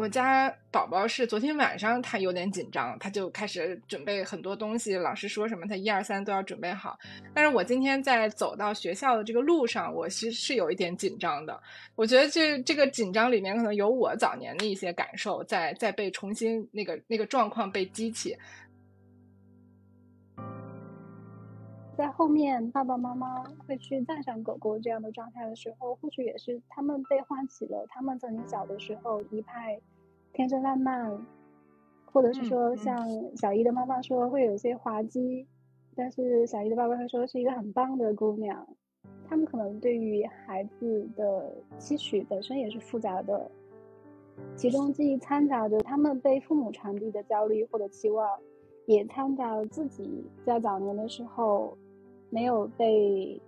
我家宝宝是昨天晚上他有点紧张，他就开始准备很多东西，老师说什么他一二三都要准备好。但是我今天在走到学校的这个路上，我其实是有一点紧张的。我觉得这这个紧张里面可能有我早年的一些感受在在被重新那个那个状况被激起。在后面，爸爸妈妈会去赞赏狗狗这样的状态的时候，或许也是他们被唤起了他们曾经小的时候一派天真烂漫，或者是说像小姨的妈妈说会有些滑稽，但是小姨的爸爸会说是一个很棒的姑娘。他们可能对于孩子的期许本身也是复杂的，其中既掺杂着他们被父母传递的焦虑或者期望，也掺杂了自己在早年的时候。没有被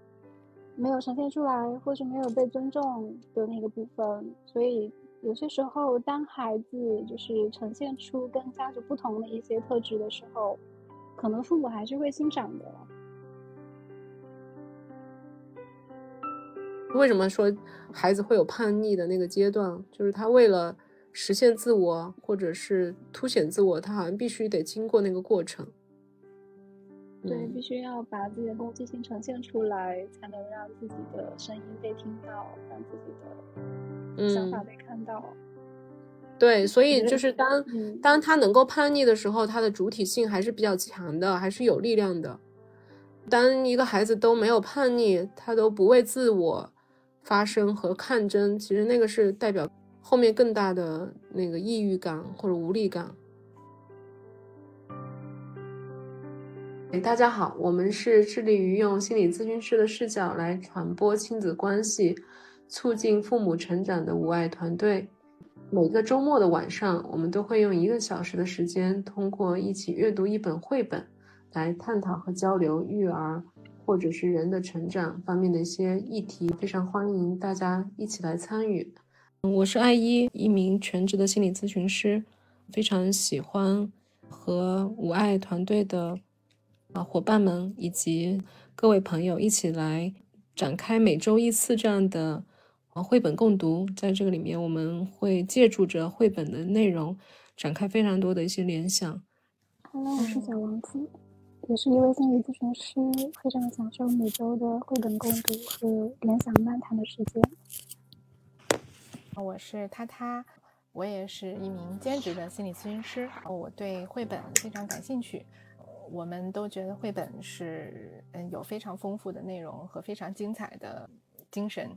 没有呈现出来，或是没有被尊重的那个部分，所以有些时候，当孩子就是呈现出跟家族不同的一些特质的时候，可能父母还是会欣赏的。为什么说孩子会有叛逆的那个阶段？就是他为了实现自我，或者是凸显自我，他好像必须得经过那个过程。对，必须要把自己的攻击性呈现出来，才能让自己的声音被听到，让自己的想法被看到。对，所以就是当当他能够叛逆的时候，他的主体性还是比较强的，还是有力量的。当一个孩子都没有叛逆，他都不为自我发声和抗争，其实那个是代表后面更大的那个抑郁感或者无力感。大家好，我们是致力于用心理咨询师的视角来传播亲子关系，促进父母成长的无爱团队。每个周末的晚上，我们都会用一个小时的时间，通过一起阅读一本绘本，来探讨和交流育儿或者是人的成长方面的一些议题。非常欢迎大家一起来参与。我是艾一，一名全职的心理咨询师，非常喜欢和无爱团队的。啊，伙伴们以及各位朋友一起来展开每周一次这样的啊绘本共读，在这个里面，我们会借助着绘本的内容，展开非常多的一些联想。Hello，我是小王子，也是一位心理咨询师，非常享受每周的绘本共读和联想漫谈的时间。我是他他，我也是一名兼职的心理咨询师，我对绘本非常感兴趣。我们都觉得绘本是嗯有非常丰富的内容和非常精彩的精神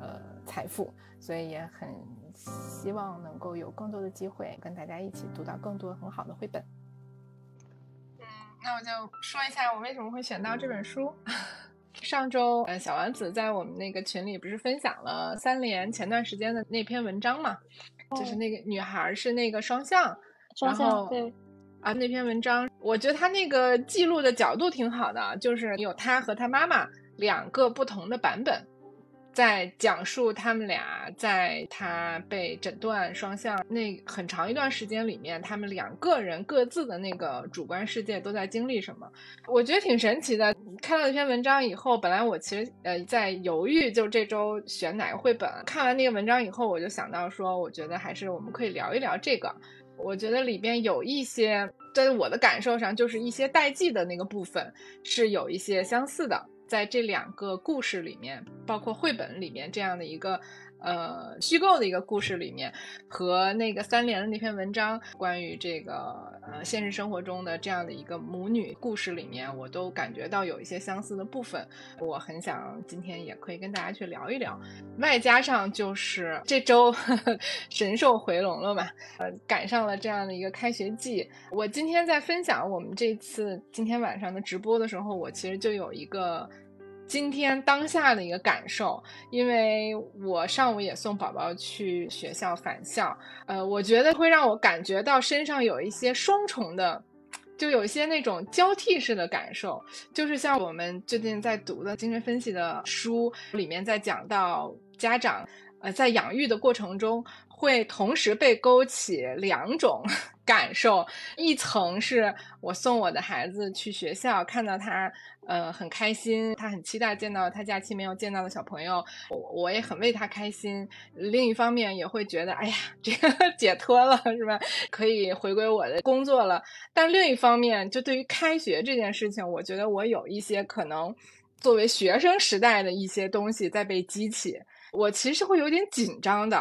呃财富，所以也很希望能够有更多的机会跟大家一起读到更多很好的绘本。嗯，那我就说一下我为什么会选到这本书。上周呃小丸子在我们那个群里不是分享了三联前段时间的那篇文章嘛，就是那个女孩是那个双向，双向对。啊，那篇文章，我觉得他那个记录的角度挺好的，就是有他和他妈妈两个不同的版本，在讲述他们俩在他被诊断双向那很长一段时间里面，他们两个人各自的那个主观世界都在经历什么，我觉得挺神奇的。看到那篇文章以后，本来我其实呃在犹豫，就这周选哪个绘本。看完那个文章以后，我就想到说，我觉得还是我们可以聊一聊这个。我觉得里边有一些，在我的感受上，就是一些代际的那个部分是有一些相似的，在这两个故事里面，包括绘本里面这样的一个。呃，虚构的一个故事里面，和那个三联的那篇文章，关于这个呃现实生活中的这样的一个母女故事里面，我都感觉到有一些相似的部分。我很想今天也可以跟大家去聊一聊。外加上就是这周 神兽回笼了嘛，呃，赶上了这样的一个开学季。我今天在分享我们这次今天晚上的直播的时候，我其实就有一个。今天当下的一个感受，因为我上午也送宝宝去学校返校，呃，我觉得会让我感觉到身上有一些双重的，就有一些那种交替式的感受，就是像我们最近在读的精神分析的书里面在讲到家长。呃，在养育的过程中，会同时被勾起两种 感受：一层是我送我的孩子去学校，看到他呃很开心，他很期待见到他假期没有见到的小朋友，我我也很为他开心；另一方面也会觉得，哎呀，这个 解脱了是吧？可以回归我的工作了。但另一方面，就对于开学这件事情，我觉得我有一些可能作为学生时代的一些东西在被激起。我其实会有点紧张的。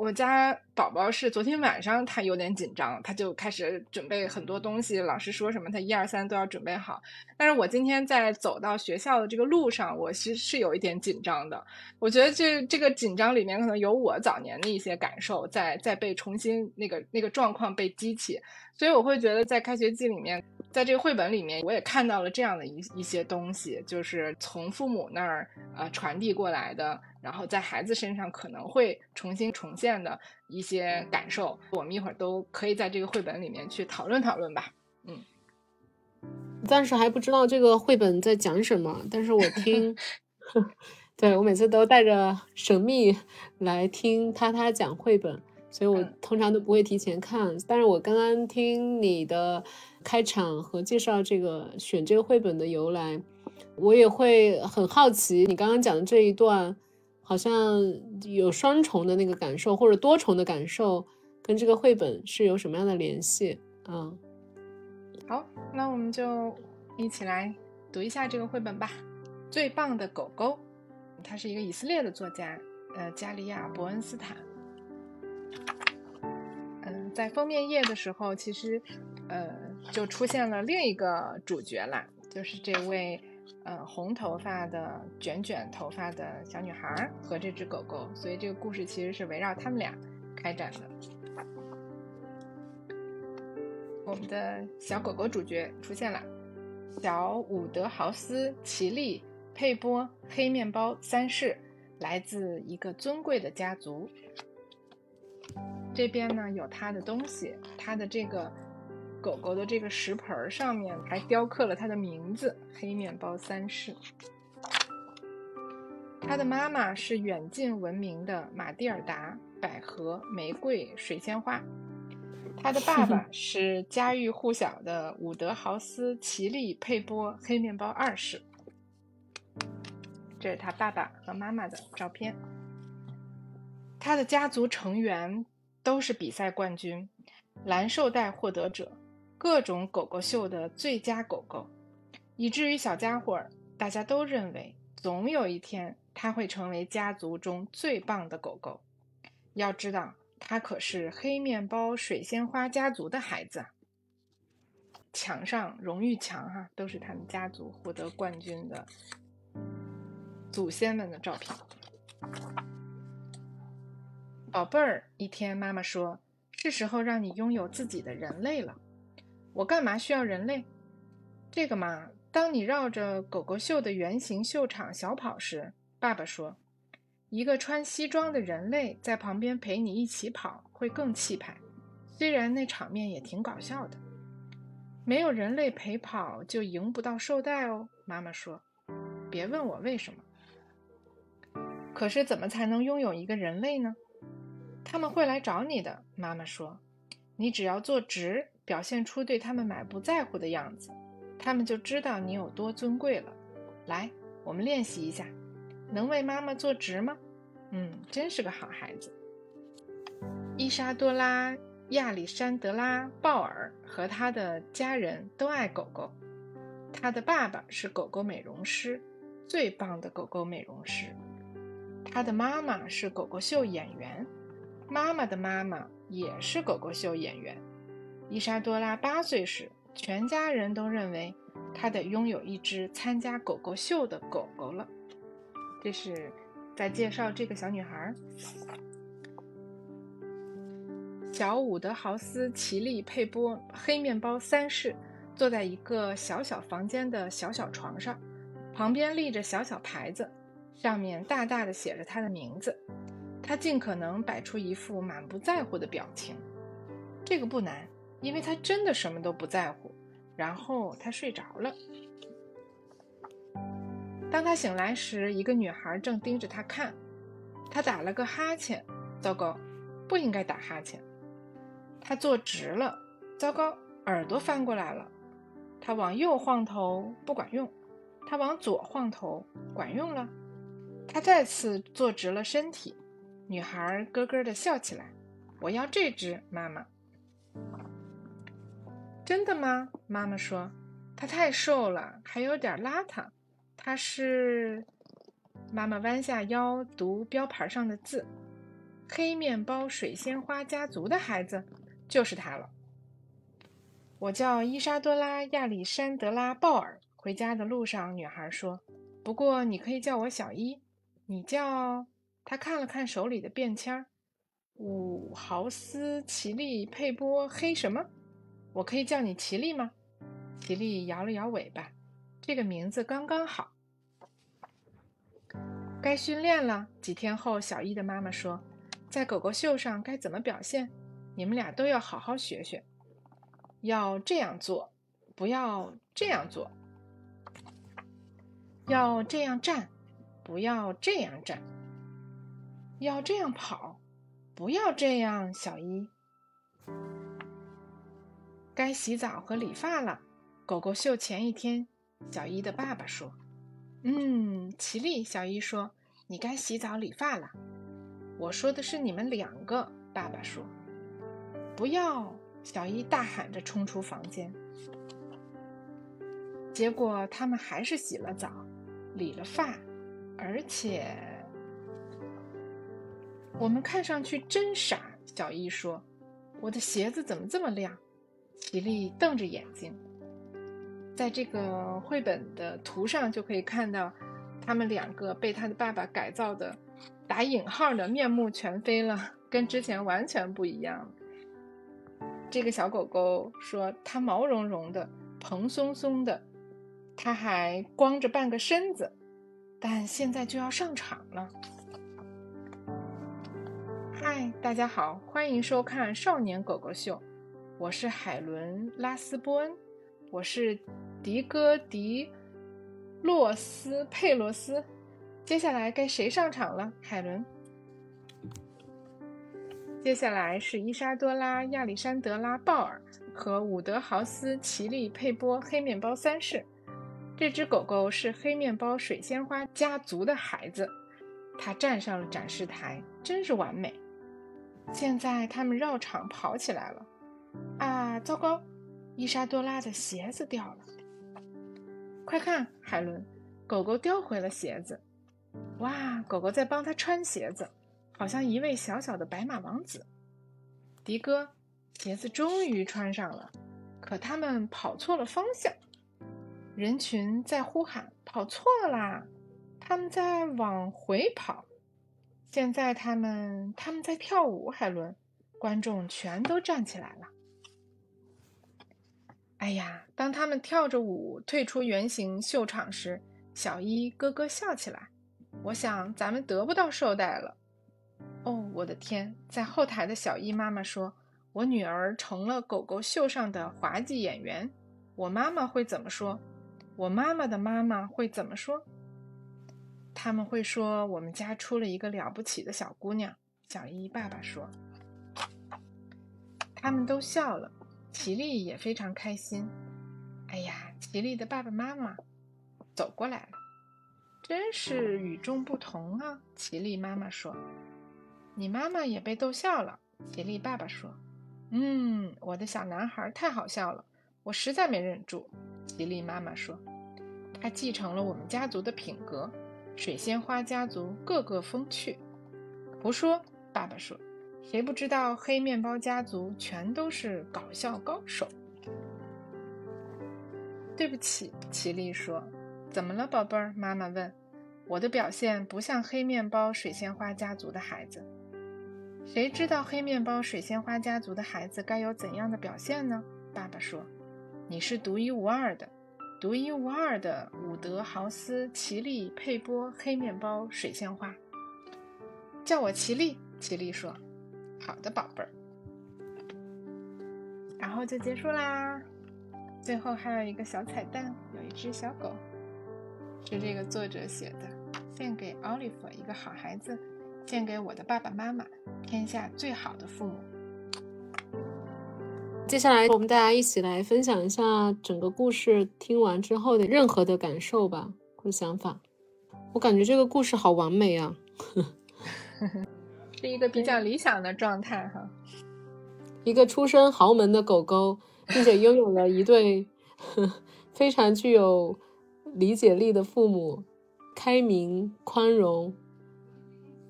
我家宝宝是昨天晚上他有点紧张，他就开始准备很多东西，老师说什么他一二三都要准备好。但是我今天在走到学校的这个路上，我其实是有一点紧张的。我觉得这这个紧张里面可能有我早年的一些感受在在被重新那个那个状况被激起，所以我会觉得在开学季里面。在这个绘本里面，我也看到了这样的一一些东西，就是从父母那儿呃传递过来的，然后在孩子身上可能会重新重现的一些感受。我们一会儿都可以在这个绘本里面去讨论讨论吧。嗯，暂时还不知道这个绘本在讲什么，但是我听，对我每次都带着神秘来听他他讲绘本，所以我通常都不会提前看。但是我刚刚听你的。开场和介绍这个选这个绘本的由来，我也会很好奇。你刚刚讲的这一段，好像有双重的那个感受，或者多重的感受，跟这个绘本是有什么样的联系？嗯，好，那我们就一起来读一下这个绘本吧。最棒的狗狗，它是一个以色列的作家，呃，加利亚·伯恩斯坦。嗯，在封面页的时候，其实。呃，就出现了另一个主角啦，就是这位呃红头发的卷卷头发的小女孩和这只狗狗，所以这个故事其实是围绕他们俩开展的。我们的小狗狗主角出现了，小伍德豪斯奇丽佩波黑面包三世，来自一个尊贵的家族。这边呢有他的东西，他的这个。狗狗的这个食盆上面还雕刻了它的名字“黑面包三世”。它的妈妈是远近闻名的马蒂尔达百合玫瑰水仙花，他的爸爸 是家喻户晓的伍德豪斯奇利佩波黑面包二世。这是他爸爸和妈妈的照片。他的家族成员都是比赛冠军，蓝绶带获得者。各种狗狗秀的最佳狗狗，以至于小家伙儿大家都认为，总有一天它会成为家族中最棒的狗狗。要知道，它可是黑面包水仙花家族的孩子。墙上荣誉墙哈，都是他们家族获得冠军的祖先们的照片。宝贝儿，一天妈妈说：“是时候让你拥有自己的人类了。”我干嘛需要人类？这个嘛，当你绕着狗狗秀的圆形秀场小跑时，爸爸说，一个穿西装的人类在旁边陪你一起跑会更气派。虽然那场面也挺搞笑的。没有人类陪跑就赢不到绶带哦，妈妈说。别问我为什么。可是怎么才能拥有一个人类呢？他们会来找你的，妈妈说。你只要坐直。表现出对他们满不在乎的样子，他们就知道你有多尊贵了。来，我们练习一下，能为妈妈坐直吗？嗯，真是个好孩子。伊莎多拉·亚历山德拉·鲍尔和他的家人都爱狗狗。他的爸爸是狗狗美容师，最棒的狗狗美容师。他的妈妈是狗狗秀演员，妈妈的妈妈也是狗狗秀演员。伊莎多拉八岁时，全家人都认为她得拥有一只参加狗狗秀的狗狗了。这是在介绍这个小女孩。小伍德豪斯奇利佩波黑面包三世坐在一个小小房间的小小床上，旁边立着小小牌子，上面大大的写着他的名字。他尽可能摆出一副满不在乎的表情。这个不难。因为他真的什么都不在乎，然后他睡着了。当他醒来时，一个女孩正盯着他看。他打了个哈欠，糟糕，不应该打哈欠。他坐直了，糟糕，耳朵翻过来了。他往右晃头，不管用；他往左晃头，管用了。他再次坐直了身体，女孩咯咯的笑起来。我要这只，妈妈。真的吗？妈妈说，它太瘦了，还有点邋遢。它是……妈妈弯下腰读标牌上的字：“黑面包水仙花家族的孩子，就是他了。”我叫伊莎多拉·亚历山德拉·鲍尔。回家的路上，女孩说：“不过你可以叫我小伊。”你叫……他看了看手里的便签儿。五豪斯奇利佩波黑什么？我可以叫你奇丽吗？奇丽摇了摇尾巴，这个名字刚刚好。该训练了。几天后，小一的妈妈说，在狗狗秀上该怎么表现？你们俩都要好好学学。要这样做，不要这样做。要这样站，不要这样站。要这样跑。不要这样，小一。该洗澡和理发了。狗狗秀前一天，小伊的爸爸说：“嗯，奇丽。”小伊说：“你该洗澡理发了。”我说的是你们两个。爸爸说：“不要！”小伊大喊着冲出房间。结果他们还是洗了澡，理了发，而且。我们看上去真傻，小伊说：“我的鞋子怎么这么亮？”奇丽瞪着眼睛。在这个绘本的图上就可以看到，他们两个被他的爸爸改造的打引号的面目全非了，跟之前完全不一样。这个小狗狗说：“它毛茸茸的，蓬松松的，它还光着半个身子，但现在就要上场了。”嗨，大家好，欢迎收看《少年狗狗秀》，我是海伦·拉斯波恩，我是迪戈迪洛斯佩洛斯。接下来该谁上场了？海伦。接下来是伊莎多拉·亚历山德拉·鲍尔和伍德豪斯·奇丽佩波黑面包三世。这只狗狗是黑面包水仙花家族的孩子，它站上了展示台，真是完美。现在他们绕场跑起来了，啊，糟糕！伊莎多拉的鞋子掉了。快看，海伦，狗狗叼回了鞋子。哇，狗狗在帮他穿鞋子，好像一位小小的白马王子。迪哥，鞋子终于穿上了，可他们跑错了方向。人群在呼喊：“跑错啦！”他们在往回跑。现在他们他们在跳舞，海伦，观众全都站起来了。哎呀，当他们跳着舞退出圆形秀场时，小伊咯咯笑起来。我想咱们得不到绶带了。哦，我的天！在后台的小伊妈妈说：“我女儿成了狗狗秀上的滑稽演员。”我妈妈会怎么说？我妈妈的妈妈会怎么说？他们会说：“我们家出了一个了不起的小姑娘。”小伊爸爸说。他们都笑了，奇丽也非常开心。哎呀，奇丽的爸爸妈妈走过来了，真是与众不同啊！奇丽妈妈说。你妈妈也被逗笑了，奇丽爸爸说。嗯，我的小男孩太好笑了，我实在没忍住。奇丽妈妈说。他继承了我们家族的品格。水仙花家族个个风趣。胡说！爸爸说：“谁不知道黑面包家族全都是搞笑高手？”对不起，奇丽说：“怎么了，宝贝儿？”妈妈问。“我的表现不像黑面包水仙花家族的孩子。”谁知道黑面包水仙花家族的孩子该有怎样的表现呢？爸爸说：“你是独一无二的。”独一无二的伍德豪斯奇丽佩波黑面包水仙花，叫我奇丽。奇丽说：“好的，宝贝儿。”然后就结束啦。最后还有一个小彩蛋，有一只小狗，是这个作者写的，献给奥利弗，一个好孩子，献给我的爸爸妈妈，天下最好的父母。接下来，我们大家一起来分享一下整个故事听完之后的任何的感受吧，或者想法。我感觉这个故事好完美啊，是一个比较理想的状态哈。一个出身豪门的狗狗，并且拥有了一对 非常具有理解力的父母，开明宽容，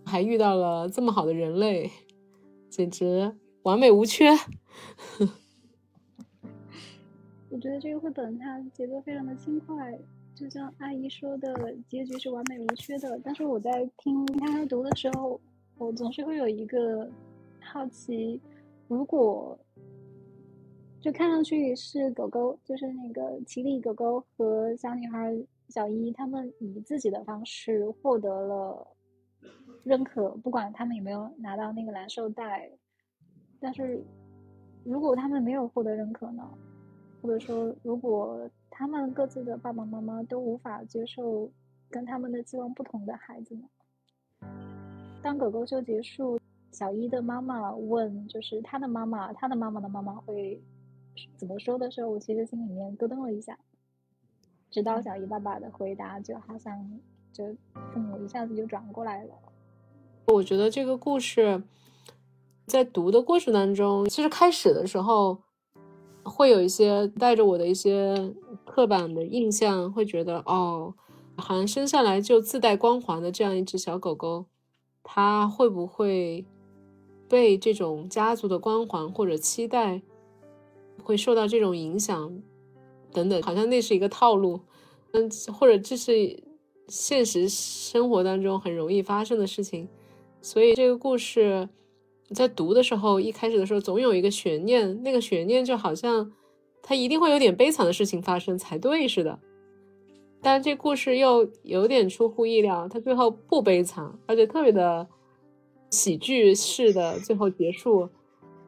还遇到了这么好的人类，简直完美无缺。我觉得这个绘本它节奏非常的轻快，就像阿姨说的，结局是完美无缺的。但是我在听他读的时候，我总是会有一个好奇。如果就看上去是狗狗，就是那个奇丽狗狗和小女孩小伊，他们以自己的方式获得了认可，不管他们有没有拿到那个蓝绶带。但是如果他们没有获得认可呢？或者说，如果他们各自的爸爸妈妈都无法接受跟他们的期望不同的孩子呢？当狗狗秀结束。小一的妈妈问：“就是他的妈妈，他的妈妈的妈妈会怎么说的时候，我其实心里面咯噔了一下。直到小一爸爸的回答，就好像就父母一下子就转过来了。我觉得这个故事在读的过程当中，其实开始的时候会有一些带着我的一些刻板的印象，会觉得哦，好像生下来就自带光环的这样一只小狗狗，他会不会？被这种家族的光环或者期待，会受到这种影响，等等，好像那是一个套路，嗯，或者这是现实生活当中很容易发生的事情，所以这个故事在读的时候，一开始的时候总有一个悬念，那个悬念就好像它一定会有点悲惨的事情发生才对似的，但这故事又有点出乎意料，它最后不悲惨，而且特别的。喜剧式的最后结束，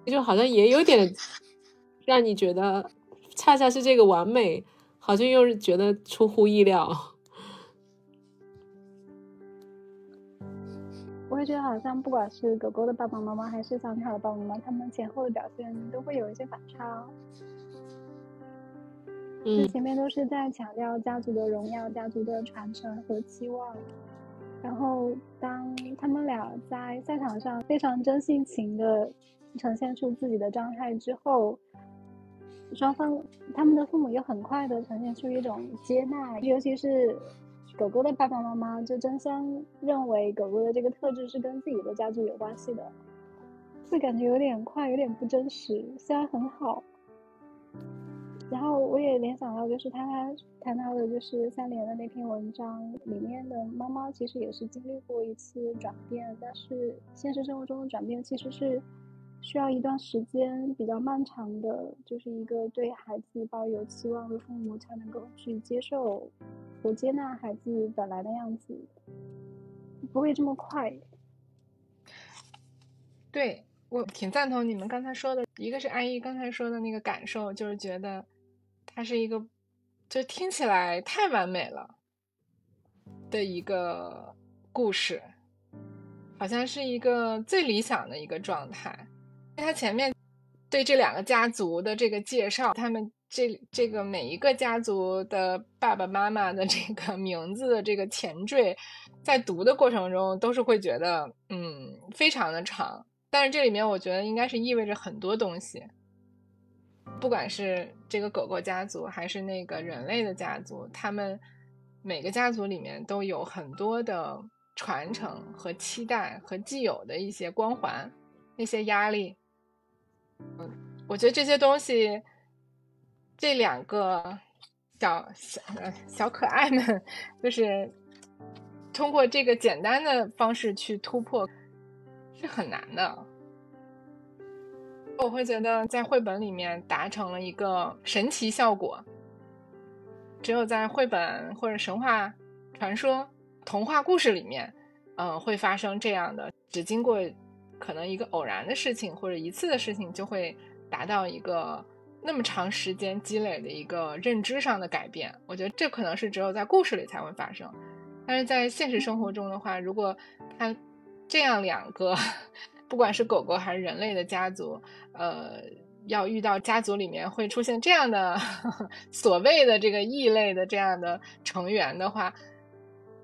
就好像也有点让你觉得，恰恰是这个完美，好像又是觉得出乎意料。我也觉得好像不管是狗狗的爸爸妈妈，还是小女孩的爸爸妈妈，他们前后的表现都会有一些反差。哦嗯，前面都是在强调家族的荣耀、家族的传承和期望。然后，当他们俩在赛场上非常真性情的呈现出自己的状态之后，双方他们的父母又很快的呈现出一种接纳，尤其是狗狗的爸爸妈妈就争相认为狗狗的这个特质是跟自己的家族有关系的，会感觉有点快，有点不真实，虽然很好。然后我也联想到，就是他谈到的，就是三联的那篇文章里面的猫猫，其实也是经历过一次转变，但是现实生活中的转变其实是需要一段时间，比较漫长的，就是一个对孩子抱有期望的父母才能够去接受和接纳孩子本来的样子，不会这么快。对我挺赞同你们刚才说的，一个是阿姨刚才说的那个感受，就是觉得。它是一个，就听起来太完美了的一个故事，好像是一个最理想的一个状态。它前面对这两个家族的这个介绍，他们这这个每一个家族的爸爸妈妈的这个名字的这个前缀，在读的过程中都是会觉得，嗯，非常的长。但是这里面我觉得应该是意味着很多东西。不管是这个狗狗家族，还是那个人类的家族，他们每个家族里面都有很多的传承和期待和既有的一些光环、那些压力。嗯，我觉得这些东西，这两个小小小可爱们，就是通过这个简单的方式去突破，是很难的。我会觉得在绘本里面达成了一个神奇效果，只有在绘本或者神话传说、童话故事里面，嗯，会发生这样的，只经过可能一个偶然的事情或者一次的事情，就会达到一个那么长时间积累的一个认知上的改变。我觉得这可能是只有在故事里才会发生，但是在现实生活中的话，如果他这样两个，不管是狗狗还是人类的家族，呃，要遇到家族里面会出现这样的 所谓的这个异类的这样的成员的话，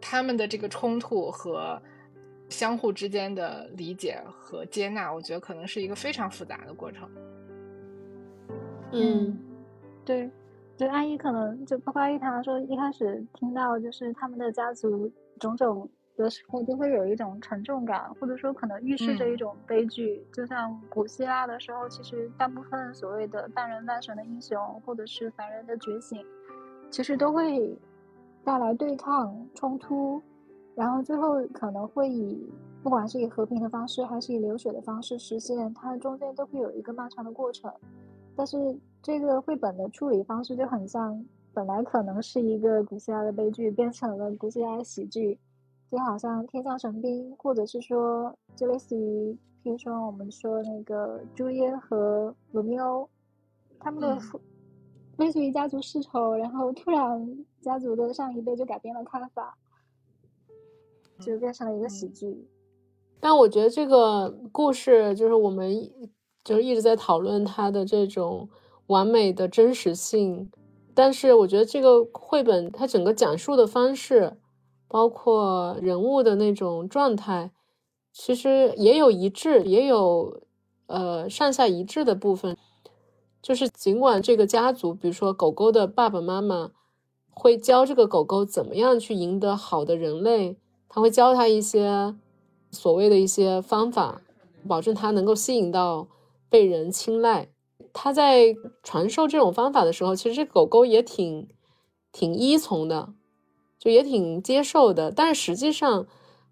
他们的这个冲突和相互之间的理解和接纳，我觉得可能是一个非常复杂的过程。嗯，对，就阿姨可能就包括阿姨她说一开始听到就是他们的家族种种的时候，就会有一种沉重感，或者说可能预示着一种悲剧。就像古希腊的时候，其实大部分所谓的半人半神的英雄，或者是凡人的觉醒，其实都会带来对抗冲突，然后最后可能会以不管是以和平的方式，还是以流血的方式实现，它中间都会有一个漫长的过程。但是这个绘本的处理方式就很像，本来可能是一个古希腊的悲剧，变成了古希腊的喜剧，就好像《天降神兵》，或者是说，就类似于，譬如说我们说那个朱耶和罗密欧，他们的父，类似于家族世仇，然后突然家族的上一辈就改变了看法，就变成了一个喜剧。但我觉得这个故事就是我们。就是一直在讨论它的这种完美的真实性，但是我觉得这个绘本它整个讲述的方式，包括人物的那种状态，其实也有一致，也有呃上下一致的部分。就是尽管这个家族，比如说狗狗的爸爸妈妈会教这个狗狗怎么样去赢得好的人类，他会教他一些所谓的一些方法，保证他能够吸引到。被人青睐，他在传授这种方法的时候，其实这狗狗也挺挺依从的，就也挺接受的。但是实际上，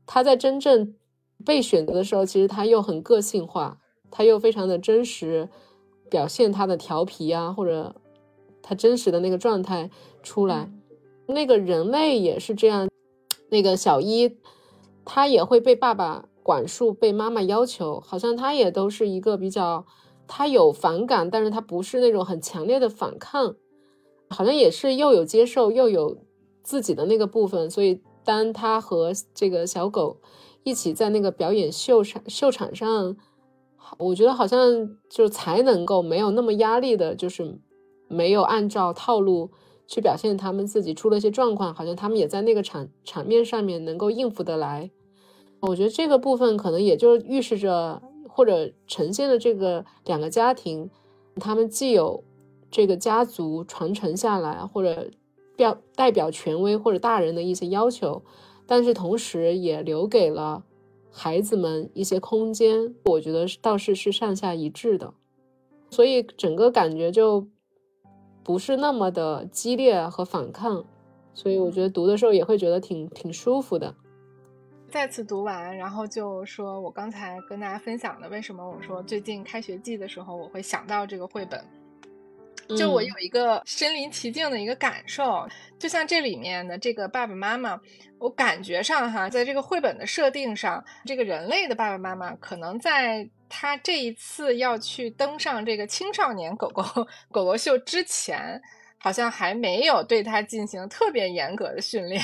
他在真正被选择的时候，其实他又很个性化，他又非常的真实，表现他的调皮啊，或者他真实的那个状态出来。那个人类也是这样，那个小一，他也会被爸爸。管束被妈妈要求，好像他也都是一个比较，他有反感，但是他不是那种很强烈的反抗，好像也是又有接受又有自己的那个部分。所以当他和这个小狗一起在那个表演秀场秀场上，我觉得好像就才能够没有那么压力的，就是没有按照套路去表现他们自己出了一些状况，好像他们也在那个场场面上面能够应付得来。我觉得这个部分可能也就预示着，或者呈现了这个两个家庭，他们既有这个家族传承下来，或者表代表权威或者大人的一些要求，但是同时也留给了孩子们一些空间。我觉得倒是是上下一致的，所以整个感觉就不是那么的激烈和反抗，所以我觉得读的时候也会觉得挺挺舒服的。再次读完，然后就说我刚才跟大家分享的，为什么我说最近开学季的时候我会想到这个绘本，就我有一个身临其境的一个感受，就像这里面的这个爸爸妈妈，我感觉上哈，在这个绘本的设定上，这个人类的爸爸妈妈可能在他这一次要去登上这个青少年狗狗狗狗秀之前，好像还没有对他进行特别严格的训练。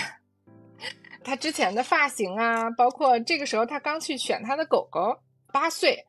他之前的发型啊，包括这个时候他刚去选他的狗狗，八岁，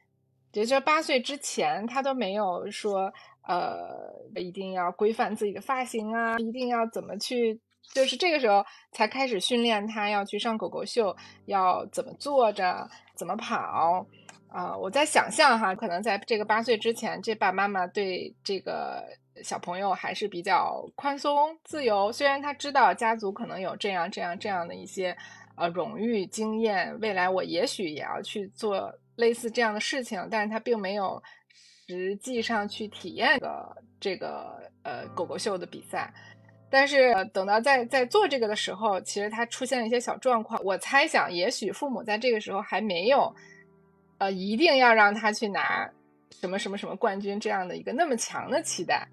也就是八岁之前，他都没有说，呃，一定要规范自己的发型啊，一定要怎么去，就是这个时候才开始训练他要去上狗狗秀，要怎么坐着，怎么跑，啊，我在想象哈，可能在这个八岁之前，这爸爸妈妈对这个。小朋友还是比较宽松自由，虽然他知道家族可能有这样这样这样的一些呃荣誉经验，未来我也许也要去做类似这样的事情，但是他并没有实际上去体验个这个呃狗狗秀的比赛。但是等到在在做这个的时候，其实他出现了一些小状况。我猜想，也许父母在这个时候还没有呃一定要让他去拿什么什么什么冠军这样的一个那么强的期待。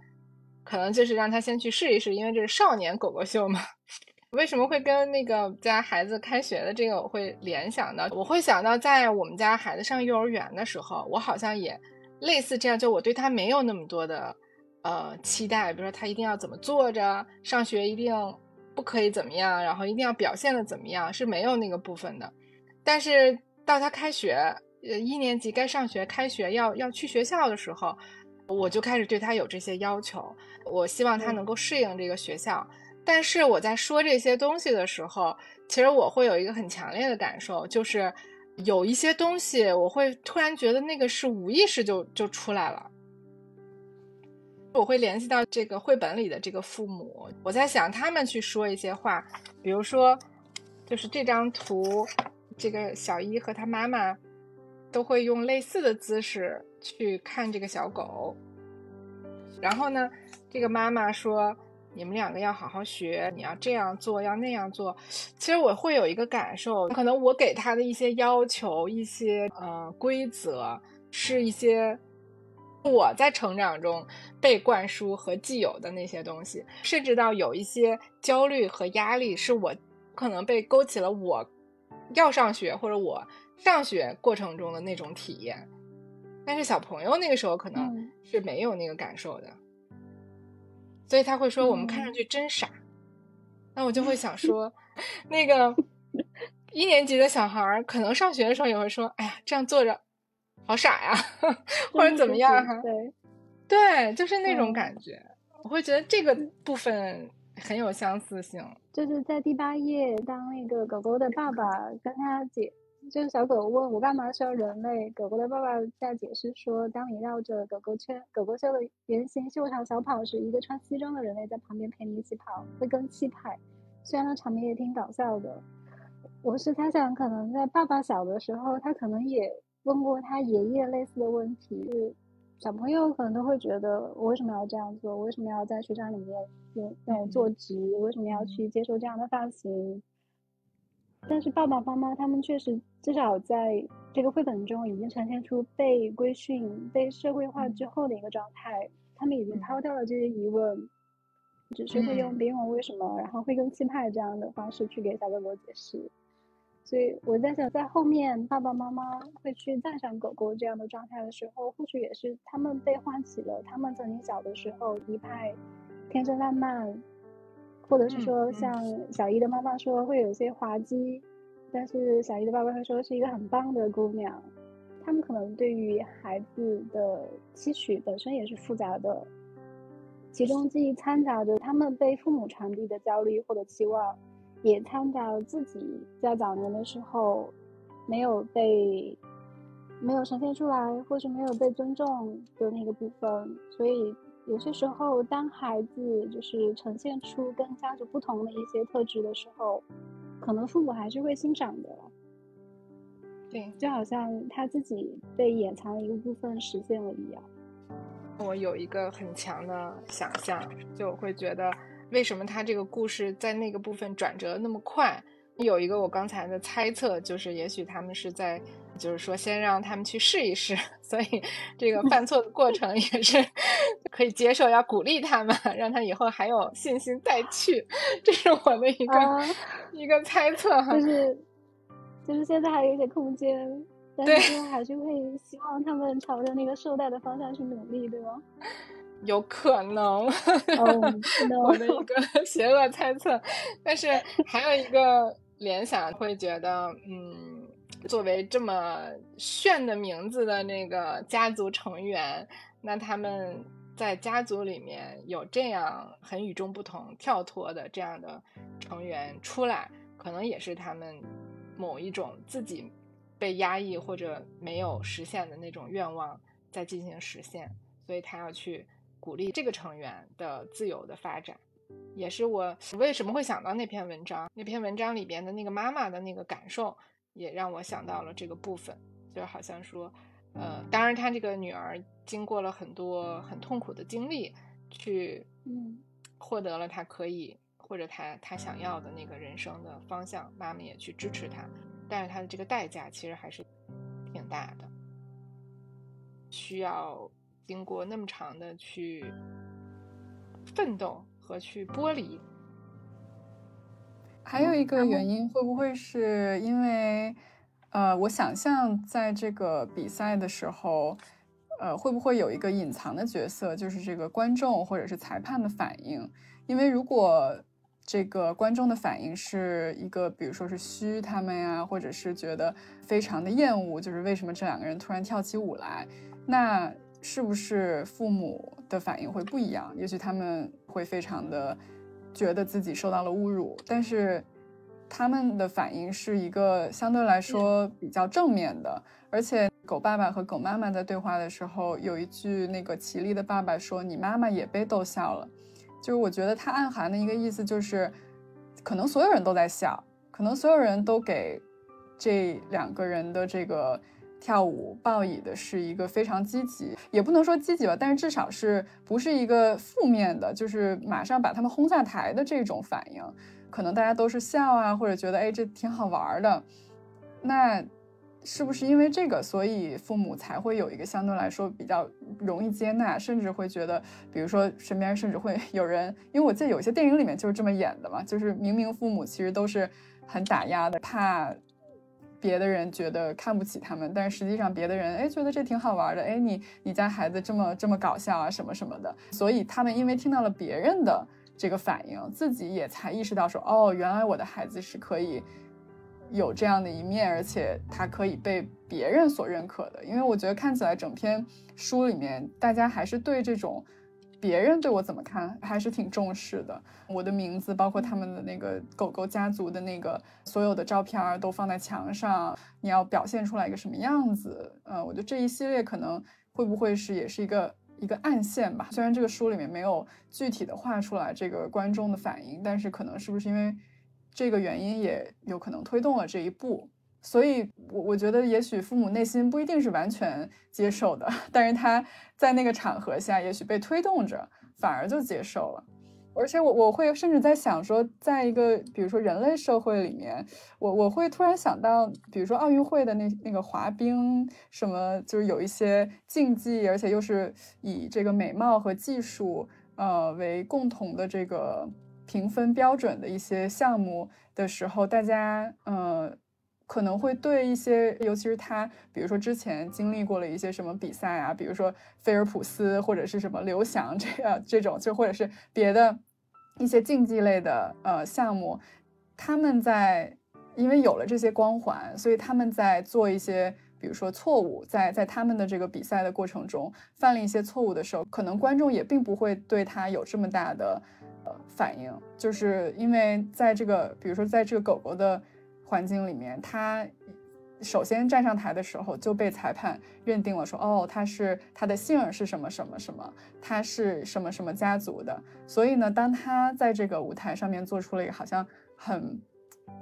可能就是让他先去试一试，因为这是少年狗狗秀嘛。为什么会跟那个家孩子开学的这个我会联想到？我会想到在我们家孩子上幼儿园的时候，我好像也类似这样，就我对他没有那么多的呃期待，比如说他一定要怎么坐着上学，一定不可以怎么样，然后一定要表现的怎么样，是没有那个部分的。但是到他开学，呃，一年级该上学，开学要要去学校的时候，我就开始对他有这些要求。我希望他能够适应这个学校。但是我在说这些东西的时候，其实我会有一个很强烈的感受，就是有一些东西，我会突然觉得那个是无意识就就出来了。我会联系到这个绘本里的这个父母，我在想他们去说一些话，比如说，就是这张图，这个小一和他妈妈都会用类似的姿势去看这个小狗。然后呢，这个妈妈说：“你们两个要好好学，你要这样做，要那样做。”其实我会有一个感受，可能我给他的一些要求、一些呃规则，是一些。我在成长中被灌输和既有的那些东西，甚至到有一些焦虑和压力，是我可能被勾起了我要上学或者我上学过程中的那种体验。但是小朋友那个时候可能是没有那个感受的，所以他会说我们看上去真傻。那我就会想说，那个一年级的小孩儿可能上学的时候也会说，哎呀，这样坐着。好傻呀，或者怎么样哈？对，对，就是那种感觉。我会觉得这个部分很有相似性。就是在第八页，当那个狗狗的爸爸跟他解，就是小狗问我干嘛需要人类，狗狗的爸爸在解释说，当你绕着狗狗圈、狗狗秀的圆形秀场小跑时，一个穿西装的人类在旁边陪你一起跑，会更气派。虽然那场面也挺搞笑的。我是猜想，可能在爸爸小的时候，他可能也。问过他爷爷类似的问题，是小朋友可能都会觉得我为什么要这样做？我为什么要在学校里面有那种坐直？为什么要去接受这样的发型？但是爸爸妈妈他们确实至少在这个绘本中已经呈现出被规训、被社会化之后的一个状态，他们已经抛掉了这些疑问，只是会用“别问为什么”，然后会用气派这样的方式去给小狗狗解释。所以我在想，在后面爸爸妈妈会去赞赏狗狗这样的状态的时候，或许也是他们被唤起了他们曾经小的时候一派天真烂漫，或者是说像小一的妈妈说会有些滑稽，但是小姨的爸爸会说是一个很棒的姑娘。他们可能对于孩子的期许本身也是复杂的，其中既掺杂着他们被父母传递的焦虑或者期望。也掺杂了自己在早年的时候没有被没有呈现出来，或是没有被尊重的那个部分，所以有些时候，当孩子就是呈现出跟家族不同的一些特质的时候，可能父母还是会欣赏的。对，就好像他自己被掩藏的一个部分实现了一样。我有一个很强的想象，就会觉得。为什么他这个故事在那个部分转折那么快？有一个我刚才的猜测，就是也许他们是在，就是说先让他们去试一试，所以这个犯错的过程也是 可以接受，要鼓励他们，让他以后还有信心再去。这是我的一个一个猜测哈，就是就是现在还有一些空间，但是还是会希望他们朝着那个受带的方向去努力，对吗？有可能，我的一个邪恶猜测，但是还有一个联想，会觉得，嗯，作为这么炫的名字的那个家族成员，那他们在家族里面有这样很与众不同、跳脱的这样的成员出来，可能也是他们某一种自己被压抑或者没有实现的那种愿望在进行实现，所以他要去。鼓励这个成员的自由的发展，也是我为什么会想到那篇文章。那篇文章里边的那个妈妈的那个感受，也让我想到了这个部分。就好像说，呃，当然，她这个女儿经过了很多很痛苦的经历，去嗯获得了她可以或者她她想要的那个人生的方向，妈妈也去支持她，但是她的这个代价其实还是挺大的，需要。经过那么长的去奋斗和去剥离，还有一个原因会不会是因为，呃，我想象在这个比赛的时候，呃，会不会有一个隐藏的角色，就是这个观众或者是裁判的反应？因为如果这个观众的反应是一个，比如说是虚他们呀，或者是觉得非常的厌恶，就是为什么这两个人突然跳起舞来？那是不是父母的反应会不一样？也许他们会非常的觉得自己受到了侮辱，但是他们的反应是一个相对来说比较正面的。而且狗爸爸和狗妈妈在对话的时候，有一句那个奇丽的爸爸说：“你妈妈也被逗笑了。”就是我觉得它暗含的一个意思就是，可能所有人都在笑，可能所有人都给这两个人的这个跳舞报以的是一个非常积极，也不能说积极吧，但是至少是不是一个负面的，就是马上把他们轰下台的这种反应，可能大家都是笑啊，或者觉得哎这挺好玩的，那。是不是因为这个，所以父母才会有一个相对来说比较容易接纳，甚至会觉得，比如说身边甚至会有人，因为我记得有些电影里面就是这么演的嘛，就是明明父母其实都是很打压的，怕别的人觉得看不起他们，但是实际上别的人哎觉得这挺好玩的，哎你你家孩子这么这么搞笑啊什么什么的，所以他们因为听到了别人的这个反应，自己也才意识到说，哦原来我的孩子是可以。有这样的一面，而且他可以被别人所认可的，因为我觉得看起来整篇书里面，大家还是对这种别人对我怎么看还是挺重视的。我的名字，包括他们的那个狗狗家族的那个所有的照片儿都放在墙上，你要表现出来一个什么样子？呃，我觉得这一系列可能会不会是也是一个一个暗线吧？虽然这个书里面没有具体的画出来这个观众的反应，但是可能是不是因为？这个原因也有可能推动了这一步，所以，我我觉得也许父母内心不一定是完全接受的，但是他在那个场合下，也许被推动着，反而就接受了。而且我我会甚至在想说，在一个比如说人类社会里面，我我会突然想到，比如说奥运会的那那个滑冰，什么就是有一些竞技，而且又是以这个美貌和技术呃为共同的这个。评分标准的一些项目的时候，大家呃可能会对一些，尤其是他，比如说之前经历过了一些什么比赛啊，比如说菲尔普斯或者是什么刘翔这样这种，就或者是别的一些竞技类的呃项目，他们在因为有了这些光环，所以他们在做一些比如说错误，在在他们的这个比赛的过程中犯了一些错误的时候，可能观众也并不会对他有这么大的。呃，反应就是因为在这个，比如说在这个狗狗的环境里面，他首先站上台的时候就被裁判认定了，说哦，他是他的姓是什么什么什么，他是什么什么家族的。所以呢，当他在这个舞台上面做出了一个好像很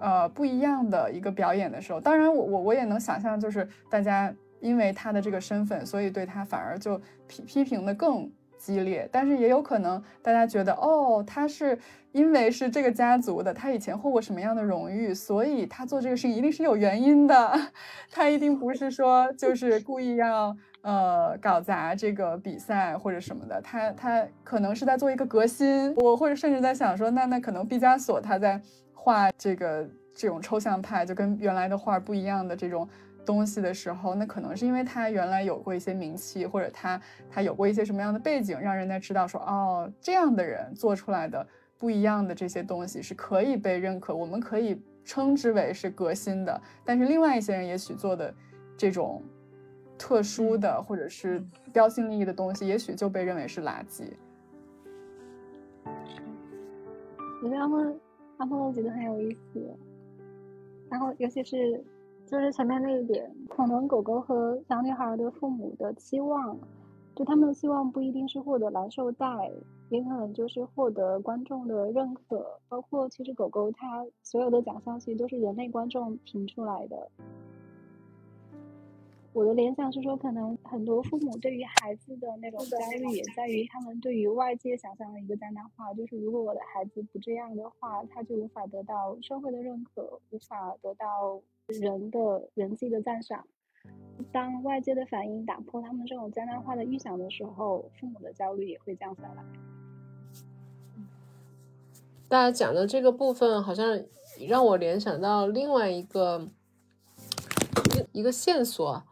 呃不一样的一个表演的时候，当然我我我也能想象，就是大家因为他的这个身份，所以对他反而就批批评的更。激烈，但是也有可能大家觉得，哦，他是因为是这个家族的，他以前获过什么样的荣誉，所以他做这个事情一定是有原因的，他一定不是说就 是故意要呃搞砸这个比赛或者什么的，他他可能是在做一个革新，我或者甚至在想说，那那可能毕加索他在画这个这种抽象派，就跟原来的画不一样的这种。东西的时候，那可能是因为他原来有过一些名气，或者他他有过一些什么样的背景，让人家知道说，哦，这样的人做出来的不一样的这些东西是可以被认可，我们可以称之为是革新的。但是另外一些人也许做的这种特殊的或者是标新立异的东西，也许就被认为是垃圾。我觉得他们他们都觉得很有意思，然后尤其是。就是前面那一点，可能狗狗和小女孩的父母的期望，就他们的期望不一定是获得蓝绶带，也可能就是获得观众的认可。包括其实狗狗它所有的奖项其实都是人类观众评出来的。我的联想是说，可能很多父母对于孩子的那种焦虑，也在于他们对于外界想象的一个灾难化，就是如果我的孩子不这样的话，他就无法得到社会的认可，无法得到人的人际的赞赏。当外界的反应打破他们这种灾难化的预想的时候，父母的焦虑也会降下来。大家讲的这个部分，好像让我联想到另外一个一个线索。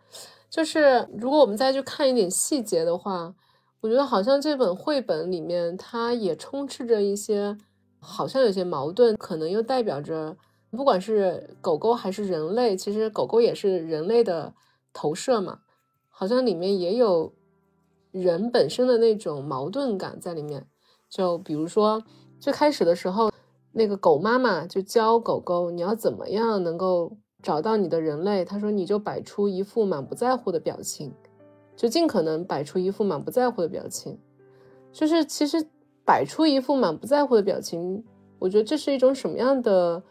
就是如果我们再去看一点细节的话，我觉得好像这本绘本里面它也充斥着一些好像有些矛盾，可能又代表着，不管是狗狗还是人类，其实狗狗也是人类的投射嘛，好像里面也有人本身的那种矛盾感在里面。就比如说最开始的时候，那个狗妈妈就教狗狗你要怎么样能够找到你的人类，他说你就摆出一副满不在乎的表情，就尽可能摆出一副满不在乎的表情，就是其实。摆出一副满不在乎的表情，我觉得这是一种什么样的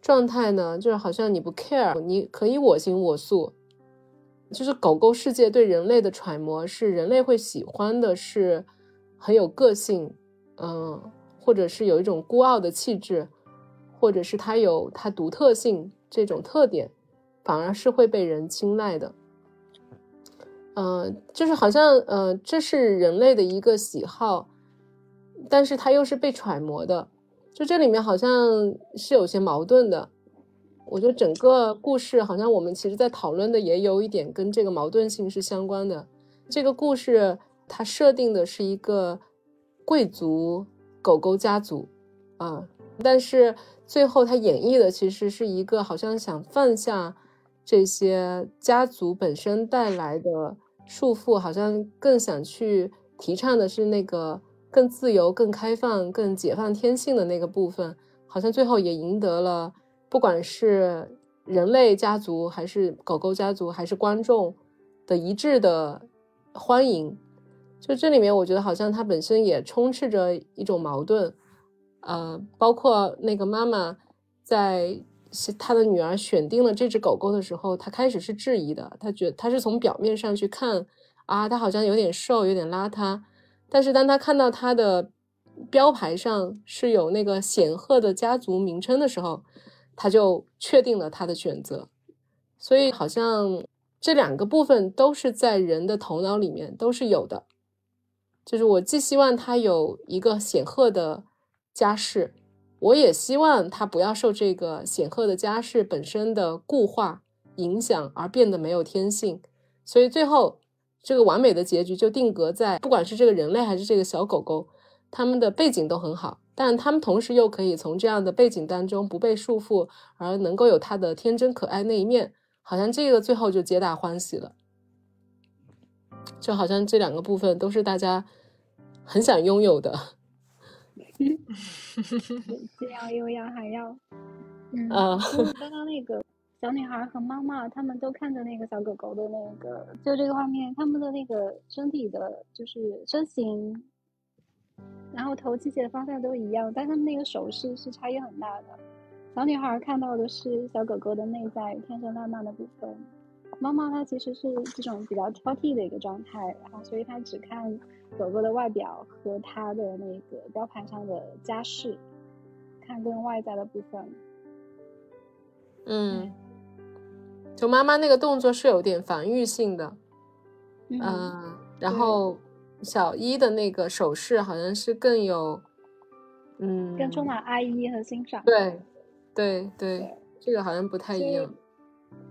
状态呢？就是好像你不 care，你可以我行我素。就是狗狗世界对人类的揣摩是人类会喜欢的，是很有个性，嗯，或者是有一种孤傲的气质，或者是它有它独特性这种特点，反而是会被人青睐的。嗯，就是好像，呃，这是人类的一个喜好。但是它又是被揣摩的，就这里面好像是有些矛盾的。我觉得整个故事好像我们其实在讨论的也有一点跟这个矛盾性是相关的。这个故事它设定的是一个贵族狗狗家族啊，但是最后它演绎的其实是一个好像想放下这些家族本身带来的束缚，好像更想去提倡的是那个。更自由、更开放、更解放天性的那个部分，好像最后也赢得了，不管是人类家族，还是狗狗家族，还是观众的一致的欢迎。就这里面，我觉得好像它本身也充斥着一种矛盾，呃，包括那个妈妈在她的女儿选定了这只狗狗的时候，她开始是质疑的，她觉得她是从表面上去看，啊，它好像有点瘦，有点邋遢。但是当他看到他的标牌上是有那个显赫的家族名称的时候，他就确定了他的选择。所以好像这两个部分都是在人的头脑里面都是有的。就是我既希望他有一个显赫的家世，我也希望他不要受这个显赫的家世本身的固化影响而变得没有天性。所以最后。这个完美的结局就定格在，不管是这个人类还是这个小狗狗，他们的背景都很好，但他们同时又可以从这样的背景当中不被束缚，而能够有他的天真可爱那一面，好像这个最后就皆大欢喜了，就好像这两个部分都是大家很想拥有的，既要又要还要，嗯，刚刚那个。小女孩和妈妈，他们都看着那个小狗狗的那个，就这个画面，他们的那个身体的，就是身形，然后头倾斜的方向都一样，但他们那个手势是差异很大的。小女孩看到的是小狗狗的内在天真烂漫的部分，妈妈她其实是这种比较挑剔的一个状态，然后所以她只看狗狗的外表和它的那个标牌上的家世，看更外在的部分。嗯。就妈妈那个动作是有点防御性的，嗯，然后小一的那个手势好像是更有，嗯，更充满爱意和欣赏。对，对对，这个好像不太一样。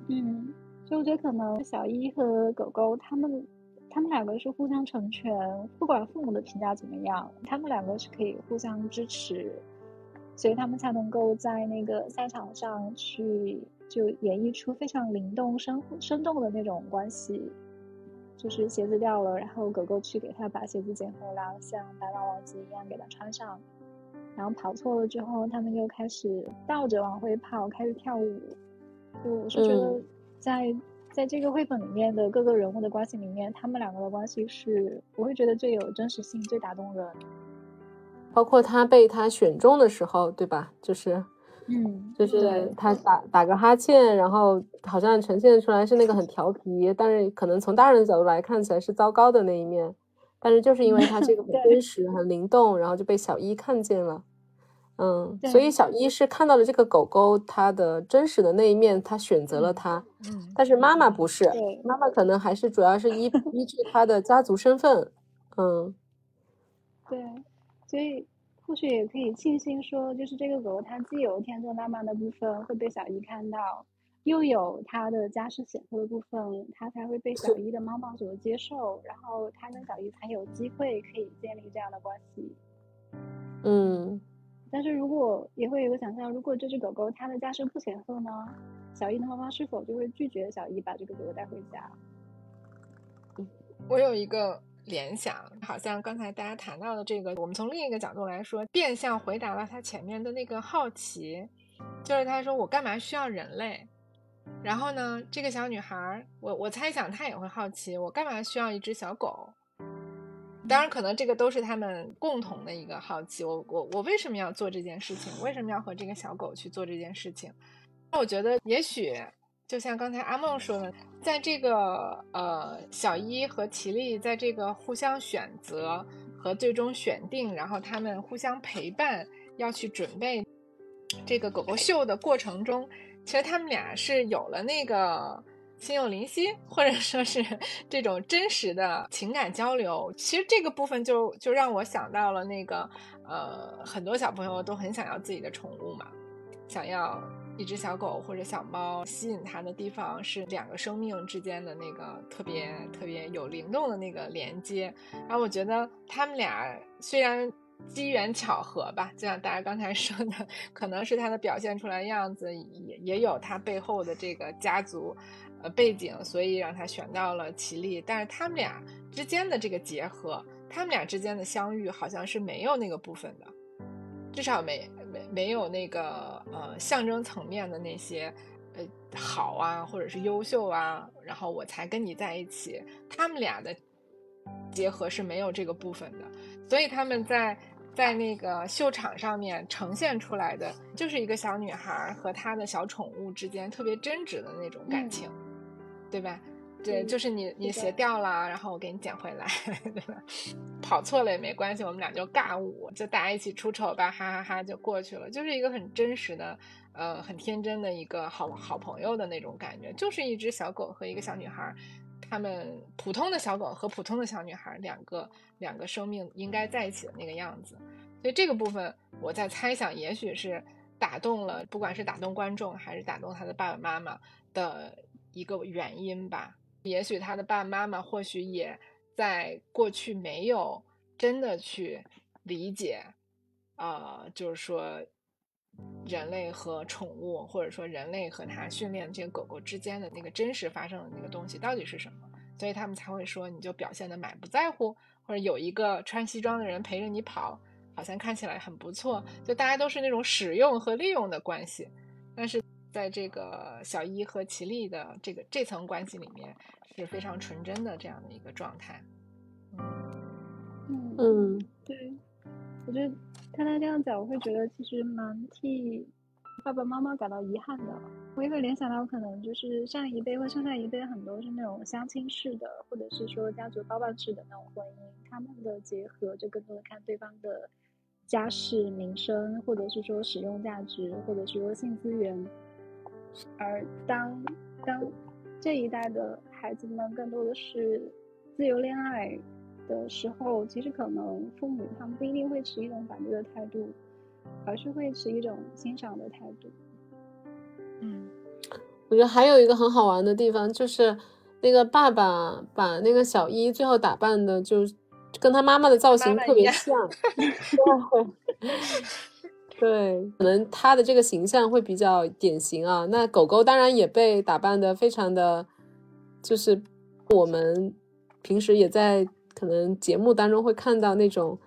嗯，所以我觉得可能小一和狗狗他们，他们两个是互相成全，不管父母的评价怎么样，他们两个是可以互相支持，所以他们才能够在那个赛场上去。就演绎出非常灵动、生生动的那种关系，就是鞋子掉了，然后狗狗去给它把鞋子捡回来，像白马王子一样给它穿上，然后跑错了之后，他们又开始倒着往回跑，开始跳舞。就我是觉得，在在这个绘本里面的各个人物的关系里面，他们两个的关系是我会觉得最有真实性、最打动人。包括他被他选中的时候，对吧？就是。嗯，就是他打打个哈欠，然后好像呈现出来是那个很调皮，但是可能从大人的角度来看起来是糟糕的那一面，但是就是因为他这个 很真实、很灵动，然后就被小一看见了。嗯，所以小一是看到了这个狗狗它的真实的那一面，他选择了它。嗯，但是妈妈不是，妈妈可能还是主要是依依据他的家族身份。嗯，对，所以。或许也可以庆幸说，就是这个狗，它既有天真浪漫的部分会被小姨看到，又有它的家世显赫的部分，它才会被小姨的妈妈所接受，然后它跟小姨才有机会可以建立这样的关系。嗯，但是如果也会有个想象，如果这只狗狗它的家世不显赫呢，小姨的妈妈是否就会拒绝小姨把这个狗狗带回家？我有一个联想，好像刚才大家谈到的这个，我们从另一个角度来说，变相回答了他前面的那个好奇，就是他说我干嘛需要人类？然后呢，这个小女孩，我我猜想她也会好奇，我干嘛需要一只小狗？当然，可能这个都是他们共同的一个好奇。我我我为什么要做这件事情？为什么要和这个小狗去做这件事情？那我觉得，也许就像刚才阿梦说的，在这个呃小一和齐丽在这个互相选择和最终选定，然后他们互相陪伴，要去准备这个狗狗秀的过程中，其实他们俩是有了那个。心有灵犀，或者说是 这种真实的情感交流，其实这个部分就就让我想到了那个，呃，很多小朋友都很想要自己的宠物嘛，想要一只小狗或者小猫，吸引他的地方是两个生命之间的那个特别特别有灵动的那个连接。然后我觉得他们俩虽然机缘巧合吧，就像大家刚才 说的，可能是他的表现出来样子，也也有他背后的这个家族。呃，背景，所以让他选到了齐力，但是他们俩之间的这个结合，他们俩之间的相遇，好像是没有那个部分的，至少没没没有那个呃象征层面的那些呃好啊，或者是优秀啊，然后我才跟你在一起，他们俩的结合是没有这个部分的，所以他们在在那个秀场上面呈现出来的，就是一个小女孩和她的小宠物之间特别真挚的那种感情。对吧？对，就是你你鞋掉了，然后我给你捡回来，对吧？跑错了也没关系，我们俩就尬舞，就大家一起出丑吧，哈哈哈，就过去了。就是一个很真实的，呃，很天真的一个好好朋友的那种感觉，就是一只小狗和一个小女孩，他们普通的小狗和普通的小女孩，两个两个生命应该在一起的那个样子。所以这个部分，我在猜想，也许是打动了，不管是打动观众还是打动他的爸爸妈妈的。一个原因吧，也许他的爸爸妈妈或许也在过去没有真的去理解，呃，就是说人类和宠物，或者说人类和他训练的这个狗狗之间的那个真实发生的那个东西到底是什么，所以他们才会说你就表现的满不在乎，或者有一个穿西装的人陪着你跑，好像看起来很不错，就大家都是那种使用和利用的关系，但是。在这个小一和齐丽的这个这层关系里面是非常纯真的这样的一个状态。嗯嗯，对，我觉得看他这样讲，我会觉得其实蛮替爸爸妈妈感到遗憾的。我也会联想到，可能就是上一辈或上上一辈很多是那种相亲式的，或者是说家族包办式的那种婚姻，他们的结合就更多的看对方的家世、名声，或者是说使用价值，或者是说性资源。而当当这一代的孩子们更多的是自由恋爱的时候，其实可能父母他们不一定会持一种反对的态度，而是会持一种欣赏的态度。嗯，我觉得还有一个很好玩的地方，就是那个爸爸把那个小一最后打扮的，就跟他妈妈的造型特别像。对，可能他的这个形象会比较典型啊。那狗狗当然也被打扮的非常的，就是我们平时也在可能节目当中会看到那种，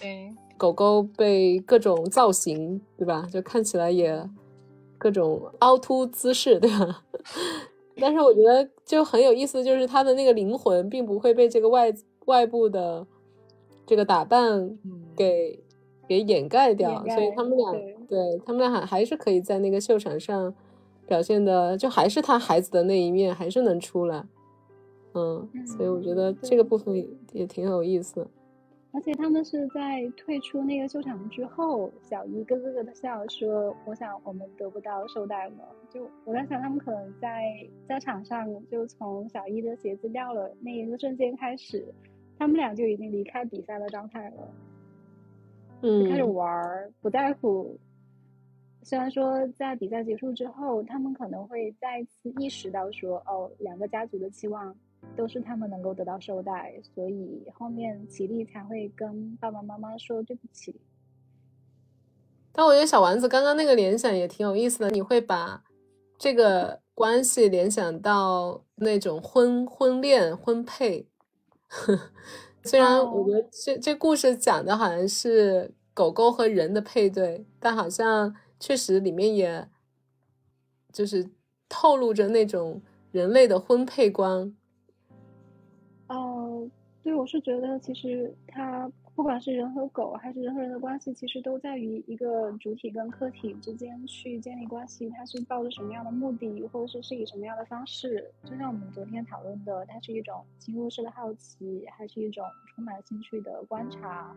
对，狗狗被各种造型，对吧？就看起来也各种凹凸姿势，对吧？但是我觉得就很有意思，就是它的那个灵魂并不会被这个外外部的这个打扮给。给掩盖掉，所以他们俩对他们俩还还是可以在那个秀场上表现的，就还是他孩子的那一面，还是能出来。嗯，所以我觉得这个部分也挺有意思。而且他们是在退出那个秀场之后，小姨咯咯咯的笑说：“我想我们得不到绶带了。”就我在想，他们可能在在场上，就从小姨的鞋子掉了那一个瞬间开始，他们俩就已经离开比赛的状态了。就开始玩儿，不在乎。虽然说在比赛结束之后，他们可能会再次意识到说，哦，两个家族的期望都是他们能够得到绶带，所以后面齐力才会跟爸爸妈妈说对不起。但我觉得小丸子刚刚那个联想也挺有意思的，你会把这个关系联想到那种婚婚恋婚配。虽然我觉得这这故事讲的好像是狗狗和人的配对，但好像确实里面也就是透露着那种人类的婚配观。哦，对，我是觉得其实它。不管是人和狗，还是人和人的关系，其实都在于一个主体跟客体之间去建立关系。它是抱着什么样的目的，或者是是以什么样的方式？就像我们昨天讨论的，它是一种侵入式的好奇，还是一种充满兴趣的观察？